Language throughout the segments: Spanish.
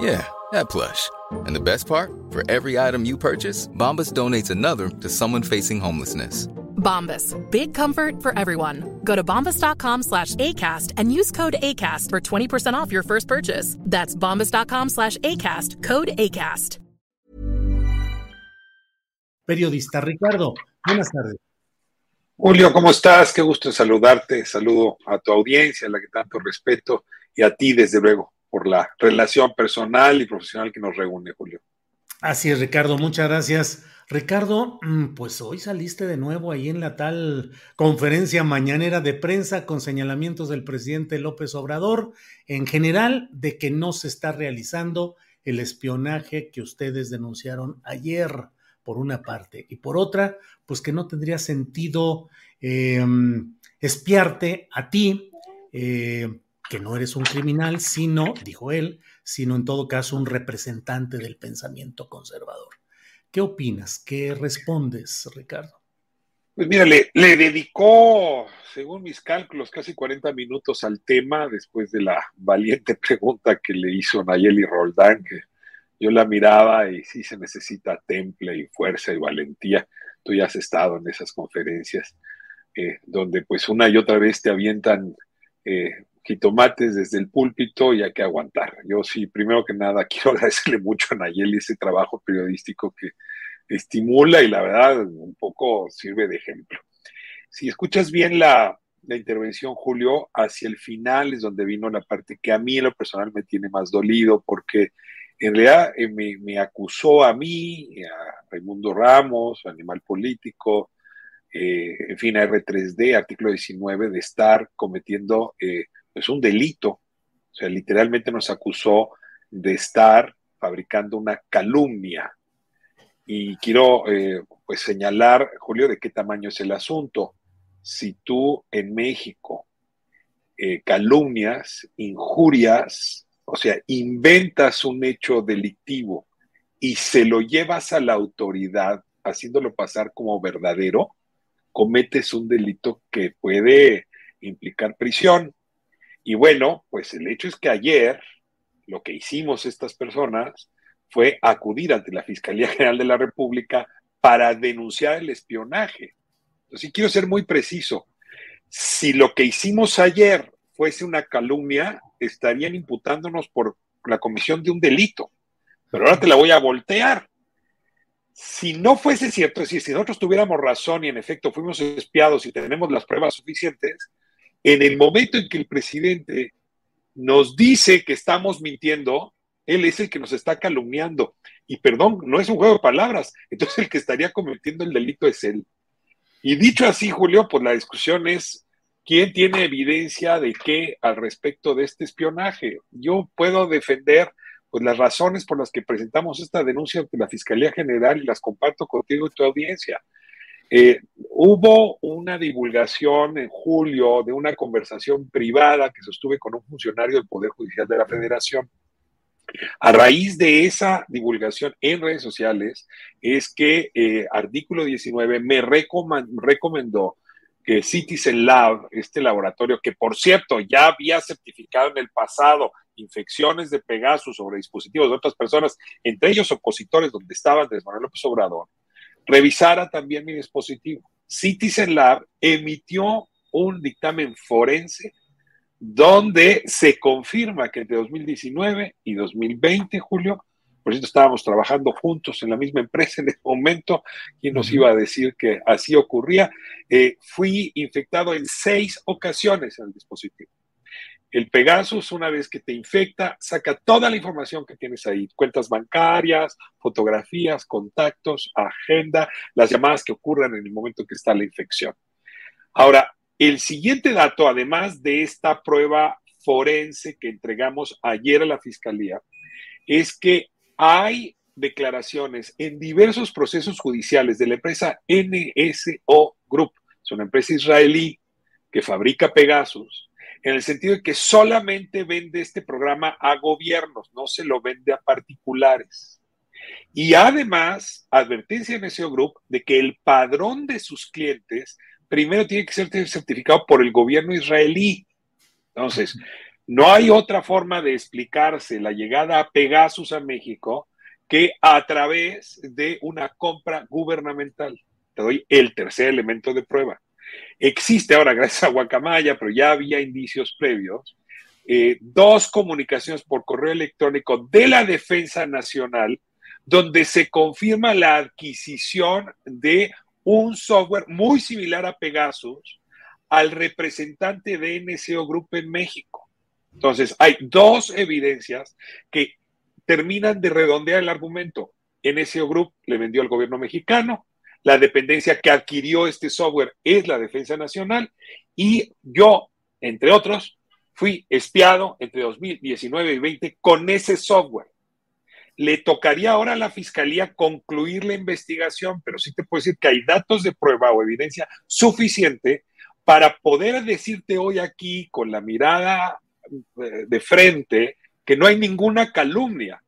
Yeah, that plush. And the best part? For every item you purchase, Bombas donates another to someone facing homelessness. Bombas. Big comfort for everyone. Go to bombas.com slash ACAST and use code ACAST for 20% off your first purchase. That's bombas.com slash ACAST. Code ACAST. Periodista Ricardo, buenas tardes. Julio, ¿cómo estás? Qué gusto saludarte. Saludo a tu audiencia, a la que tanto respeto, y a ti, desde luego, por la relación personal y profesional que nos reúne, Julio. Así es, Ricardo, muchas gracias. Ricardo, mm, pues hoy saliste de nuevo ahí en la tal conferencia mañanera de prensa con señalamientos del presidente López Obrador, en general, de que no se está realizando el espionaje que ustedes denunciaron ayer, por una parte, y por otra, pues que no tendría sentido eh, espiarte a ti, eh, que no eres un criminal, sino, dijo él, sino en todo caso un representante del pensamiento conservador. ¿Qué opinas? ¿Qué respondes, Ricardo? Pues mira, le, dedicó, según mis cálculos, casi 40 minutos al tema después de la valiente pregunta que le hizo Nayeli Roldán, que yo la miraba y sí se necesita temple y fuerza y valentía. Tú ya has estado en esas conferencias eh, donde pues una y otra vez te avientan eh, jitomates desde el púlpito y hay que aguantar. Yo sí, primero que nada, quiero agradecerle mucho a Nayeli ese trabajo periodístico que estimula y la verdad un poco sirve de ejemplo. Si escuchas bien la, la intervención, Julio, hacia el final es donde vino la parte que a mí en lo personal me tiene más dolido porque en realidad eh, me, me, acusó a mí, a Raimundo Ramos, Animal Político, eh, en fin, a R3D, artículo 19, de estar cometiendo eh, es un delito. O sea, literalmente nos acusó de estar fabricando una calumnia. Y quiero eh, pues señalar, Julio, de qué tamaño es el asunto. Si tú en México eh, calumnias, injurias, o sea, inventas un hecho delictivo y se lo llevas a la autoridad haciéndolo pasar como verdadero, cometes un delito que puede implicar prisión. Y bueno, pues el hecho es que ayer lo que hicimos estas personas fue acudir ante la Fiscalía General de la República para denunciar el espionaje. Entonces, quiero ser muy preciso. Si lo que hicimos ayer fuese una calumnia, estarían imputándonos por la comisión de un delito. Pero ahora te la voy a voltear. Si no fuese cierto, es decir, si nosotros tuviéramos razón y en efecto fuimos espiados y tenemos las pruebas suficientes, en el momento en que el presidente nos dice que estamos mintiendo, él es el que nos está calumniando. Y perdón, no es un juego de palabras. Entonces el que estaría cometiendo el delito es él. Y dicho así, Julio, pues la discusión es quién tiene evidencia de qué al respecto de este espionaje. Yo puedo defender pues las razones por las que presentamos esta denuncia ante la Fiscalía General y las comparto contigo y tu audiencia. Eh, hubo una divulgación en julio de una conversación privada que sostuve con un funcionario del Poder Judicial de la Federación. A raíz de esa divulgación en redes sociales es que eh, artículo 19 me recomendó que Citizen Lab, este laboratorio que por cierto ya había certificado en el pasado infecciones de Pegasus sobre dispositivos de otras personas, entre ellos opositores donde estaba Andrés Manuel López Obrador, revisara también mi dispositivo. Citizen Lab emitió un dictamen forense donde se confirma que entre 2019 y 2020, Julio, por cierto, estábamos trabajando juntos en la misma empresa en ese momento, ¿quién nos iba a decir que así ocurría? Eh, fui infectado en seis ocasiones en el dispositivo. El Pegasus, una vez que te infecta, saca toda la información que tienes ahí, cuentas bancarias, fotografías, contactos, agenda, las llamadas que ocurran en el momento que está la infección. Ahora, el siguiente dato, además de esta prueba forense que entregamos ayer a la Fiscalía, es que hay declaraciones en diversos procesos judiciales de la empresa NSO Group, es una empresa israelí que fabrica Pegasus, en el sentido de que solamente vende este programa a gobiernos, no se lo vende a particulares. Y además, advertencia en NSO Group de que el padrón de sus clientes primero tiene que ser certificado por el gobierno israelí. Entonces, no hay otra forma de explicarse la llegada a Pegasus a México que a través de una compra gubernamental. Te doy el tercer elemento de prueba. Existe ahora, gracias a Guacamaya, pero ya había indicios previos, eh, dos comunicaciones por correo electrónico de la Defensa Nacional donde se confirma la adquisición de un software muy similar a Pegasus al representante de NCO Group en México. Entonces, hay dos evidencias que terminan de redondear el argumento. NCO Group le vendió al gobierno mexicano, la dependencia que adquirió este software es la Defensa Nacional y yo, entre otros, fui espiado entre 2019 y 2020 con ese software le tocaría ahora a la fiscalía concluir la investigación, pero sí te puedo decir que hay datos de prueba o evidencia suficiente para poder decirte hoy aquí con la mirada eh, de frente que no hay ninguna calumnia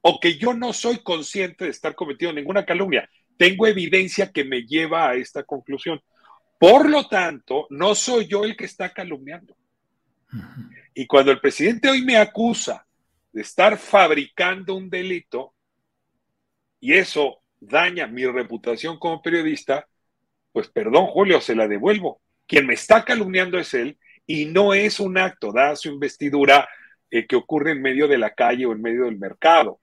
o que yo no soy consciente de estar cometiendo ninguna calumnia. Tengo evidencia que me lleva a esta conclusión. Por lo tanto, no soy yo el que está calumniando. Y cuando el presidente hoy me acusa de estar fabricando un delito y eso daña mi reputación como periodista, pues perdón, Julio, se la devuelvo. Quien me está calumniando es él y no es un acto, da su investidura eh, que ocurre en medio de la calle o en medio del mercado.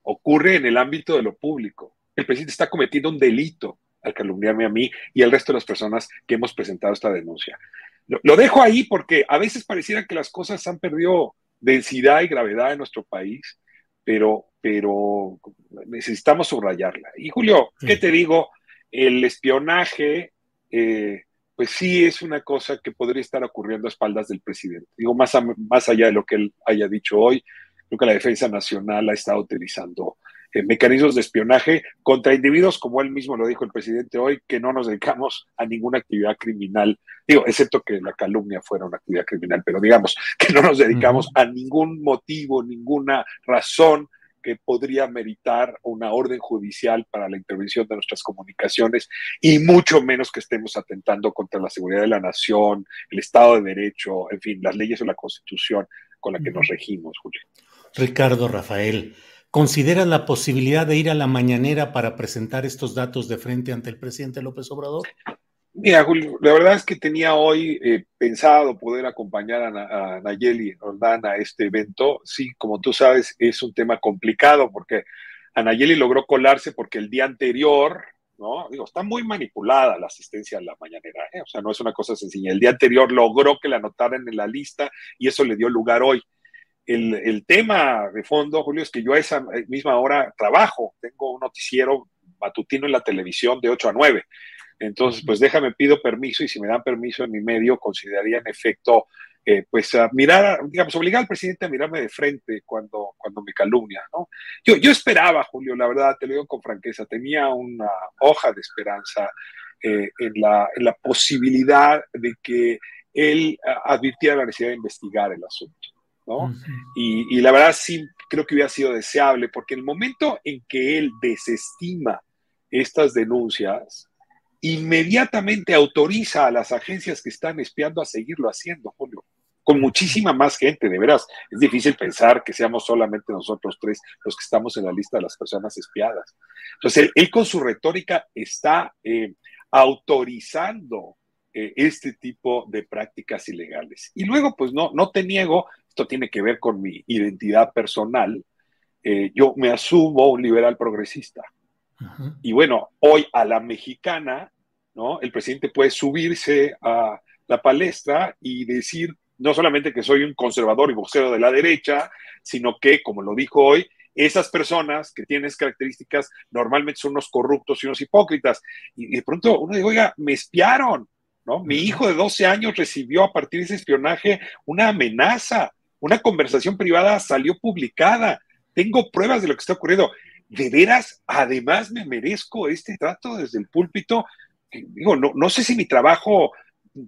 Ocurre en el ámbito de lo público. El presidente está cometiendo un delito al calumniarme a mí y al resto de las personas que hemos presentado esta denuncia. lo dejo ahí porque a veces pareciera que las cosas han perdido densidad y gravedad en nuestro país, pero, pero necesitamos subrayarla. Y Julio, ¿qué te digo? El espionaje, eh, pues sí es una cosa que podría estar ocurriendo a espaldas del presidente. Digo, más, más allá de lo que él haya dicho hoy, creo que la Defensa Nacional ha estado utilizando eh, mecanismos de espionaje contra individuos, como él mismo lo dijo el presidente hoy, que no nos dedicamos a ninguna actividad criminal, digo, excepto que la calumnia fuera una actividad criminal, pero digamos que no nos dedicamos a ningún motivo, ninguna razón que podría meritar una orden judicial para la intervención de nuestras comunicaciones y mucho menos que estemos atentando contra la seguridad de la nación, el Estado de Derecho, en fin, las leyes o la Constitución con la que nos regimos, Julio. Ricardo Rafael, ¿Consideran la posibilidad de ir a la mañanera para presentar estos datos de frente ante el presidente López Obrador? Mira, Julio, la verdad es que tenía hoy eh, pensado poder acompañar a, Nayeli Roldán a este evento. Sí, como tú sabes, es un tema complicado porque a Nayeli logró colarse porque el día anterior, ¿no? Digo, está muy manipulada la asistencia a la mañanera, ¿eh? o sea, no es una cosa sencilla. El día anterior logró que la anotaran en la lista y eso le dio lugar hoy el, tema de fondo, Julio, es que yo a esa misma hora trabajo, tengo un noticiero matutino en la televisión de 8 a 9. Entonces, pues déjame, pido permiso y si me dan permiso en mi medio, consideraría en efecto, eh, pues mirar, digamos, obligar al presidente a mirarme de frente cuando, cuando me calumnia, ¿no? Yo, yo esperaba, Julio, la verdad, te lo digo con franqueza, tenía una hoja de esperanza eh, en, la, en la posibilidad de que él advirtiera la necesidad de investigar el asunto y, la verdad sí creo que hubiera sido deseable, porque el momento en que él desestima estas denuncias, inmediatamente autoriza a las agencias que están espiando a seguirlo haciendo, Julio, con muchísima más gente, de veras. Es difícil pensar que seamos solamente nosotros tres los que estamos en la lista de las personas espiadas. Entonces, él, con su retórica está eh, autorizando eh, este tipo de prácticas ilegales. Y luego, pues no, no te niego esto tiene que ver con mi identidad personal. eh, yo me asumo un liberal progresista. Y bueno, hoy a la mexicana, ¿no? El presidente puede subirse a la palestra y decir no solamente que soy un conservador y vocero de la derecha, sino que, como lo dijo hoy, esas personas que tienen esas características normalmente son unos corruptos y unos hipócritas. Y, de pronto uno dice, oiga, me espiaron, ¿no? Mi hijo de 12 años recibió a partir de ese espionaje una amenaza, una conversación privada salió publicada. Tengo pruebas de lo que está ocurriendo. De veras, además me merezco este trato desde el púlpito. Digo, no, no sé si mi trabajo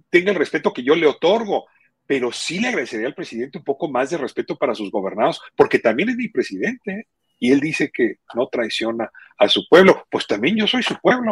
tenga el respeto que yo le otorgo, pero sí le agradecería al presidente un poco más de respeto para sus gobernados, porque también es mi presidente y él dice que no traiciona a su pueblo, pues también yo soy su pueblo.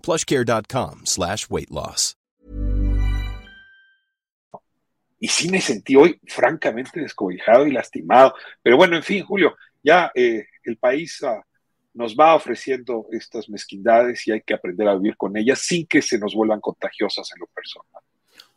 plushcare.com slash weight loss. Y sí me sentí hoy francamente descobijado y lastimado. Pero bueno, en fin, Julio, ya eh, el país uh, nos va ofreciendo estas mezquindades y hay que aprender a vivir con ellas sin que se nos vuelvan contagiosas en lo personal.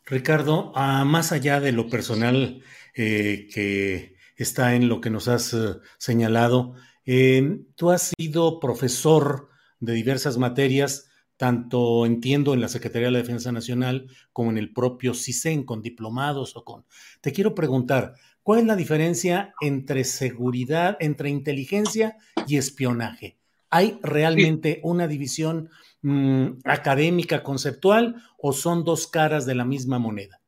Ricardo, uh, más allá de lo personal eh, que está en lo que nos has uh, señalado, eh, tú has sido profesor de diversas materias tanto entiendo en la Secretaría de la Defensa Nacional como en el propio CISEN, con diplomados o con... Te quiero preguntar, ¿cuál es la diferencia entre seguridad, entre inteligencia y espionaje? ¿Hay realmente una división mmm, académica, conceptual, o son dos caras de la misma moneda?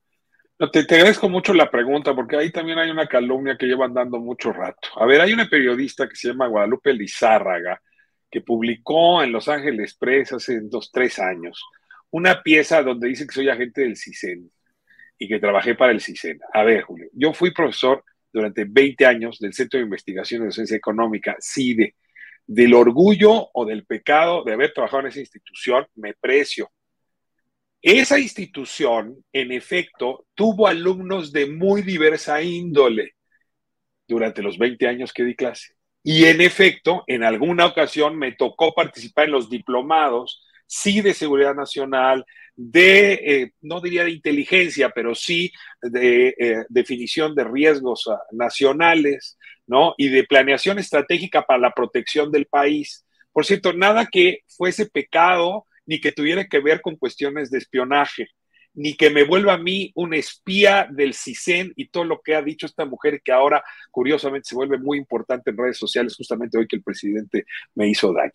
No, te, te, agradezco mucho la pregunta, porque ahí también hay una calumnia que llevan dando mucho rato. A ver, hay una periodista que se llama Guadalupe Lizárraga, que publicó en Los Ángeles Press hace dos, tres años, una pieza donde dice que soy agente del CISEN y que trabajé para el CISEN. A ver, Julio, yo fui profesor durante 20 años del Centro de Investigación de Docencia Económica, CIDE. Del orgullo o del pecado de haber trabajado en esa institución, me precio. Esa institución, en efecto, tuvo alumnos de muy diversa índole durante los 20 años que di clase. Y en efecto, en alguna ocasión me tocó participar en los diplomados, sí de seguridad nacional, de, eh, no diría de inteligencia, pero sí de eh, definición de riesgos uh, nacionales, ¿no? Y de planeación estratégica para la protección del país. Por cierto, nada que fuese pecado ni que tuviera que ver con cuestiones de espionaje ni que me vuelva a mí un espía del CISEN y todo lo que ha dicho esta mujer que ahora curiosamente se vuelve muy importante en redes sociales, justamente hoy que el presidente me hizo daño.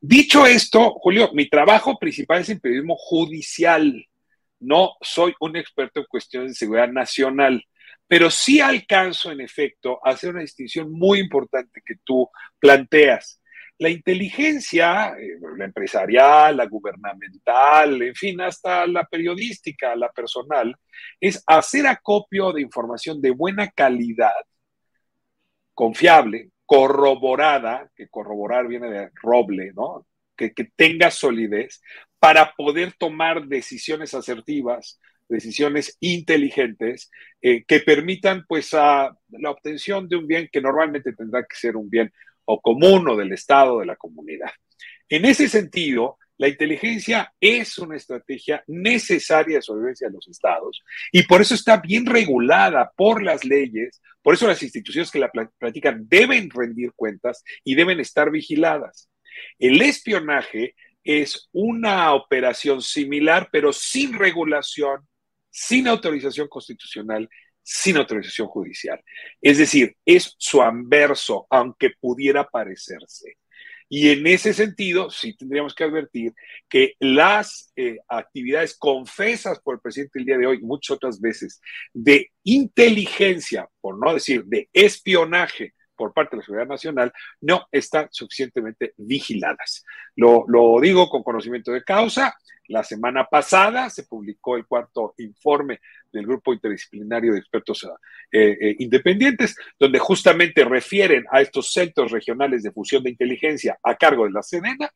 Dicho esto, Julio, mi trabajo principal es en periodismo judicial. No soy un experto en cuestiones de seguridad nacional, pero sí alcanzo en efecto a hacer una distinción muy importante que tú planteas la inteligencia, eh, la empresarial, la gubernamental, en fin, hasta la periodística, la personal, es hacer acopio de información de buena calidad, confiable, corroborada, que corroborar viene de roble, ¿no? Que, que tenga solidez para poder tomar decisiones asertivas, decisiones inteligentes eh, que permitan pues la obtención de un bien que normalmente tendrá que ser un bien o común o del Estado, de la comunidad. En ese sentido, la inteligencia es una estrategia necesaria de sobrevivencia de los estados y por eso está bien regulada por las leyes, por eso las instituciones que la practican deben rendir cuentas y deben estar vigiladas. El espionaje es una operación similar, pero sin regulación, sin autorización constitucional, sin autorización judicial. Es decir, es su anverso, aunque pudiera parecerse. Y en ese sentido, sí tendríamos que advertir que las eh, actividades confesas por el presidente el día de hoy, muchas otras veces, de inteligencia, por no decir de espionaje por parte de la seguridad nacional, no están suficientemente vigiladas. Lo, lo digo con conocimiento de causa. La semana pasada se publicó el cuarto informe del Grupo Interdisciplinario de Expertos eh, eh, Independientes, donde justamente refieren a estos centros regionales de fusión de inteligencia a cargo de la Sedena,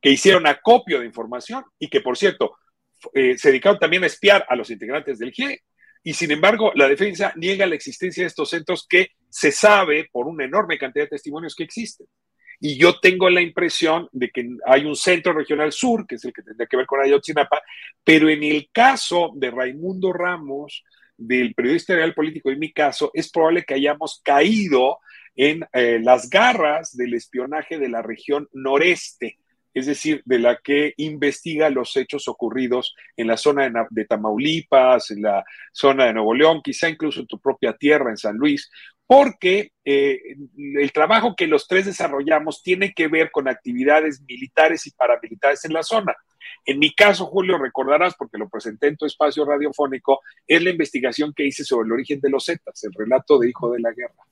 que hicieron acopio de información y que, por cierto, eh, se dedicaron también a espiar a los integrantes del GIE. Y sin embargo, la defensa niega la existencia de estos centros que se sabe por una enorme cantidad de testimonios que existen. Y yo tengo la impresión de que hay un centro regional sur, que es el que tendría que ver con Ayotzinapa, pero en el caso de Raimundo Ramos, del periodista real político, en mi caso, es probable que hayamos caído en eh, las garras del espionaje de la región noreste, es decir, de la que investiga los hechos ocurridos en la zona de, Tamaulipas, en la zona de Nuevo León, quizá incluso en tu propia tierra, en San Luis, porque eh, el trabajo que los tres desarrollamos tiene que ver con actividades militares y paramilitares en la zona. En mi caso, Julio, recordarás, porque lo presenté en tu espacio radiofónico, es la investigación que hice sobre el origen de los Zetas, el relato de Hijo de la Guerra.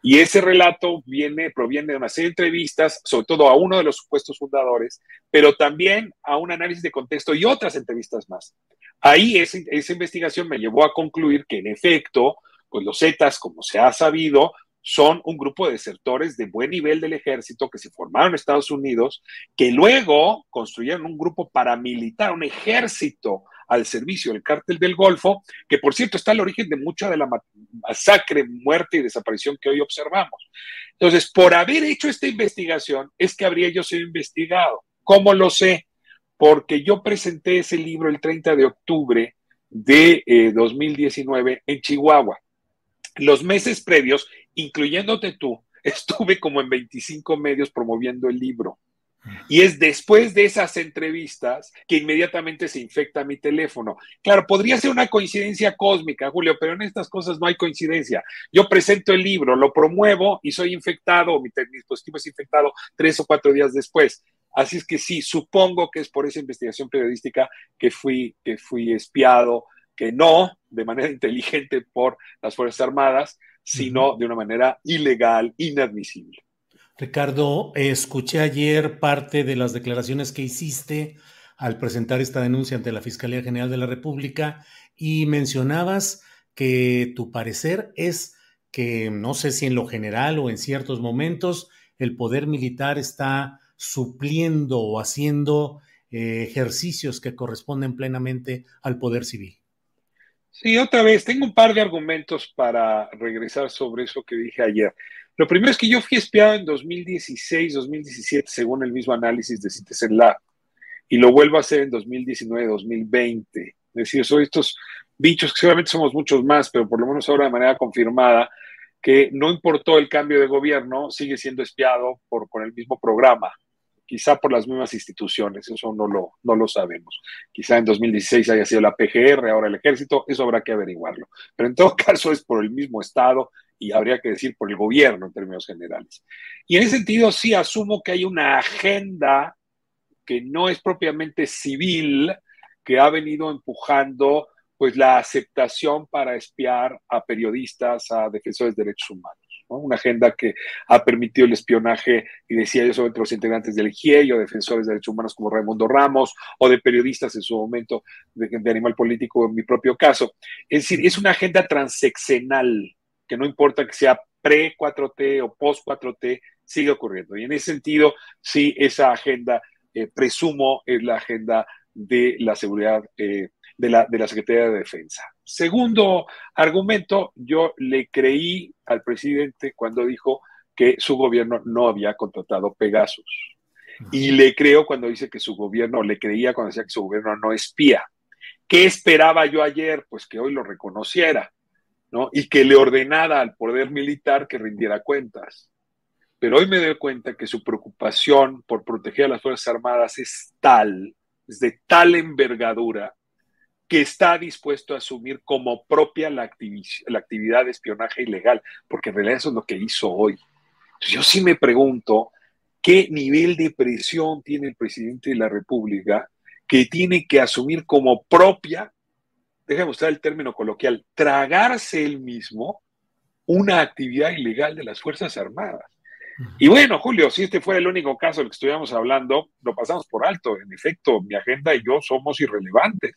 Y ese relato viene, proviene de una serie de entrevistas, sobre todo a uno de los supuestos fundadores, pero también a un análisis de contexto y otras entrevistas más. Ahí esa, esa investigación me llevó a concluir que en efecto, pues los Zetas, como se ha sabido, son un grupo de desertores de buen nivel del ejército que se formaron en Estados Unidos, que luego construyeron un grupo paramilitar, un ejército al servicio del cártel del Golfo, que por cierto está al origen de mucha de la masacre, muerte y desaparición que hoy observamos. Entonces, por haber hecho esta investigación, es que habría yo sido investigado. ¿Cómo lo sé? Porque yo presenté ese libro el 30 de octubre de 2019 eh, en Chihuahua. Los meses previos, incluyéndote tú, estuve como en 25 medios promoviendo el libro. Y es después de esas entrevistas que inmediatamente se infecta mi teléfono. Claro, podría ser una coincidencia cósmica, Julio, pero en estas cosas no hay coincidencia. Yo presento el libro, lo promuevo y soy infectado, mi, dispositivo es infectado tres o cuatro días después. Así es que sí, supongo que es por esa investigación periodística que fui, que fui espiado, que no de manera inteligente por las Fuerzas Armadas, sino de una manera ilegal, inadmisible. Ricardo, escuché ayer parte de las declaraciones que hiciste al presentar esta denuncia ante la Fiscalía General de la República y mencionabas que tu parecer es que no sé si en lo general o en ciertos momentos el poder militar está supliendo o haciendo eh, ejercicios que corresponden plenamente al poder civil. Sí, otra vez, tengo un par de argumentos para regresar sobre eso que dije ayer. Lo primero es que yo fui espiado en 2016, 2017, según el mismo análisis de Citizen Lab, y lo vuelvo a hacer en 2019, 2020. Es decir, son estos bichos que seguramente somos muchos más, pero por lo menos ahora de manera confirmada, que no importó el cambio de gobierno, sigue siendo espiado por, con el mismo programa, quizá por las mismas instituciones, eso no lo, no lo sabemos. Quizá en 2016 haya sido la PGR, ahora el ejército, eso habrá que averiguarlo. Pero en todo caso es por el mismo Estado y habría que decir por el gobierno en términos generales. Y en ese sentido sí asumo que hay una agenda que no es propiamente civil, que ha venido empujando pues la aceptación para espiar a periodistas, a defensores de derechos humanos. Una agenda que ha permitido el espionaje, y decía yo, sobre los integrantes del GIEI o defensores de derechos humanos como Raimundo Ramos o de periodistas en su momento de, de Animal Político en mi propio caso. Es decir, es una agenda transeccional que no importa que sea pre-4T o post-4T, sigue ocurriendo. Y en ese sentido, sí, esa agenda, eh, presumo, es la agenda de la seguridad eh, de, la, de la Secretaría de Defensa. Segundo argumento, yo le creí al presidente cuando dijo que su gobierno no había contratado Pegasus. Y le creo cuando dice que su gobierno, le creía cuando decía que su gobierno no espía. ¿Qué esperaba yo ayer? Pues que hoy lo reconociera y que le ordenara al poder militar que rindiera cuentas. Pero hoy me doy cuenta que su preocupación por proteger a las Fuerzas Armadas es tal, es de tal envergadura, que está dispuesto a asumir como propia la, la actividad de espionaje ilegal, porque en realidad eso es lo que hizo hoy. Yo sí me pregunto qué nivel de presión tiene el presidente de la República que tiene que asumir como propia, déjame usar el término coloquial, tragarse él mismo una actividad ilegal de las Fuerzas Armadas. Y bueno, Julio, si este fuera el único caso del que estuviéramos hablando, lo pasamos por alto. En efecto, mi agenda y yo somos irrelevantes.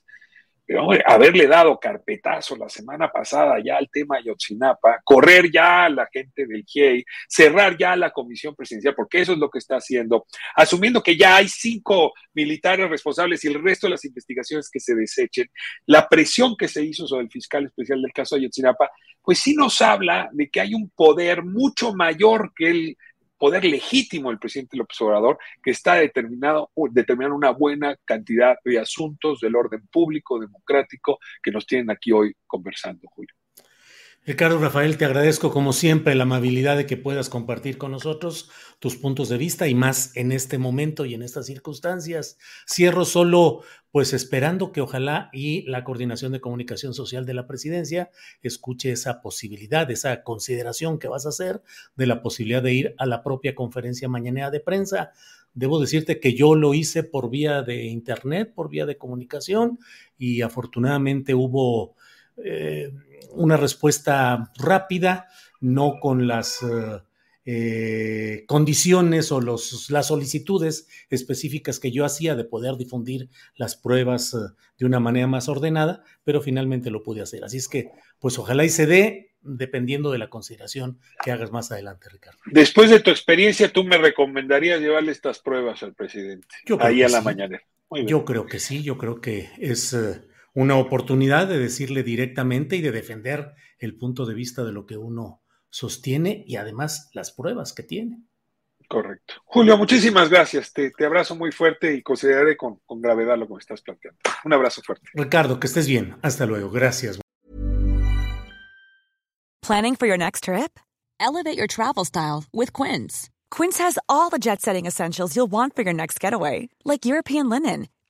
Pero haberle dado carpetazo la semana pasada ya al tema Yotzinapa, correr ya a la gente del GIEI, cerrar ya la comisión presidencial, porque eso es lo que está haciendo, asumiendo que ya hay cinco militares responsables y el resto de las investigaciones que se desechen, la presión que se hizo sobre el fiscal especial del caso Ayotzinapa, pues sí nos habla de que hay un poder mucho mayor que el poder legítimo del presidente López Obrador, que está determinado, determinando una buena cantidad de asuntos del orden público, democrático, que nos tienen aquí hoy conversando, Julio. Ricardo Rafael, te agradezco como siempre la amabilidad de que puedas compartir con nosotros tus puntos de vista y más en este momento y en estas circunstancias. Cierro solo pues esperando que ojalá y la coordinación de comunicación social de la presidencia escuche esa posibilidad, esa consideración que vas a hacer de la posibilidad de ir a la propia conferencia mañanera de prensa. Debo decirte que yo lo hice por vía de internet, por vía de comunicación y afortunadamente hubo eh, una respuesta rápida, no con las eh, eh, condiciones o los, las solicitudes específicas que yo hacía de poder difundir las pruebas de una manera más ordenada, pero finalmente lo pude hacer. Así es que, pues ojalá y se dé dependiendo de la consideración que hagas más adelante, Ricardo. Después de tu experiencia, ¿tú me recomendarías llevarle estas pruebas al presidente? ahí a la mañana. Yo creo que sí, yo creo que es una oportunidad de decirle directamente y de defender el punto de vista de lo que uno sostiene y además las pruebas que tiene. Correcto. Julio, muchísimas gracias. Te, te abrazo muy fuerte y consideraré con, con gravedad lo que me estás planteando. Un abrazo fuerte. Ricardo, que estés bien. Hasta luego. Gracias. Planning for your next trip? Elevate your travel style with Quince. Quince has all the jet setting essentials you'll want for your next getaway, like European linen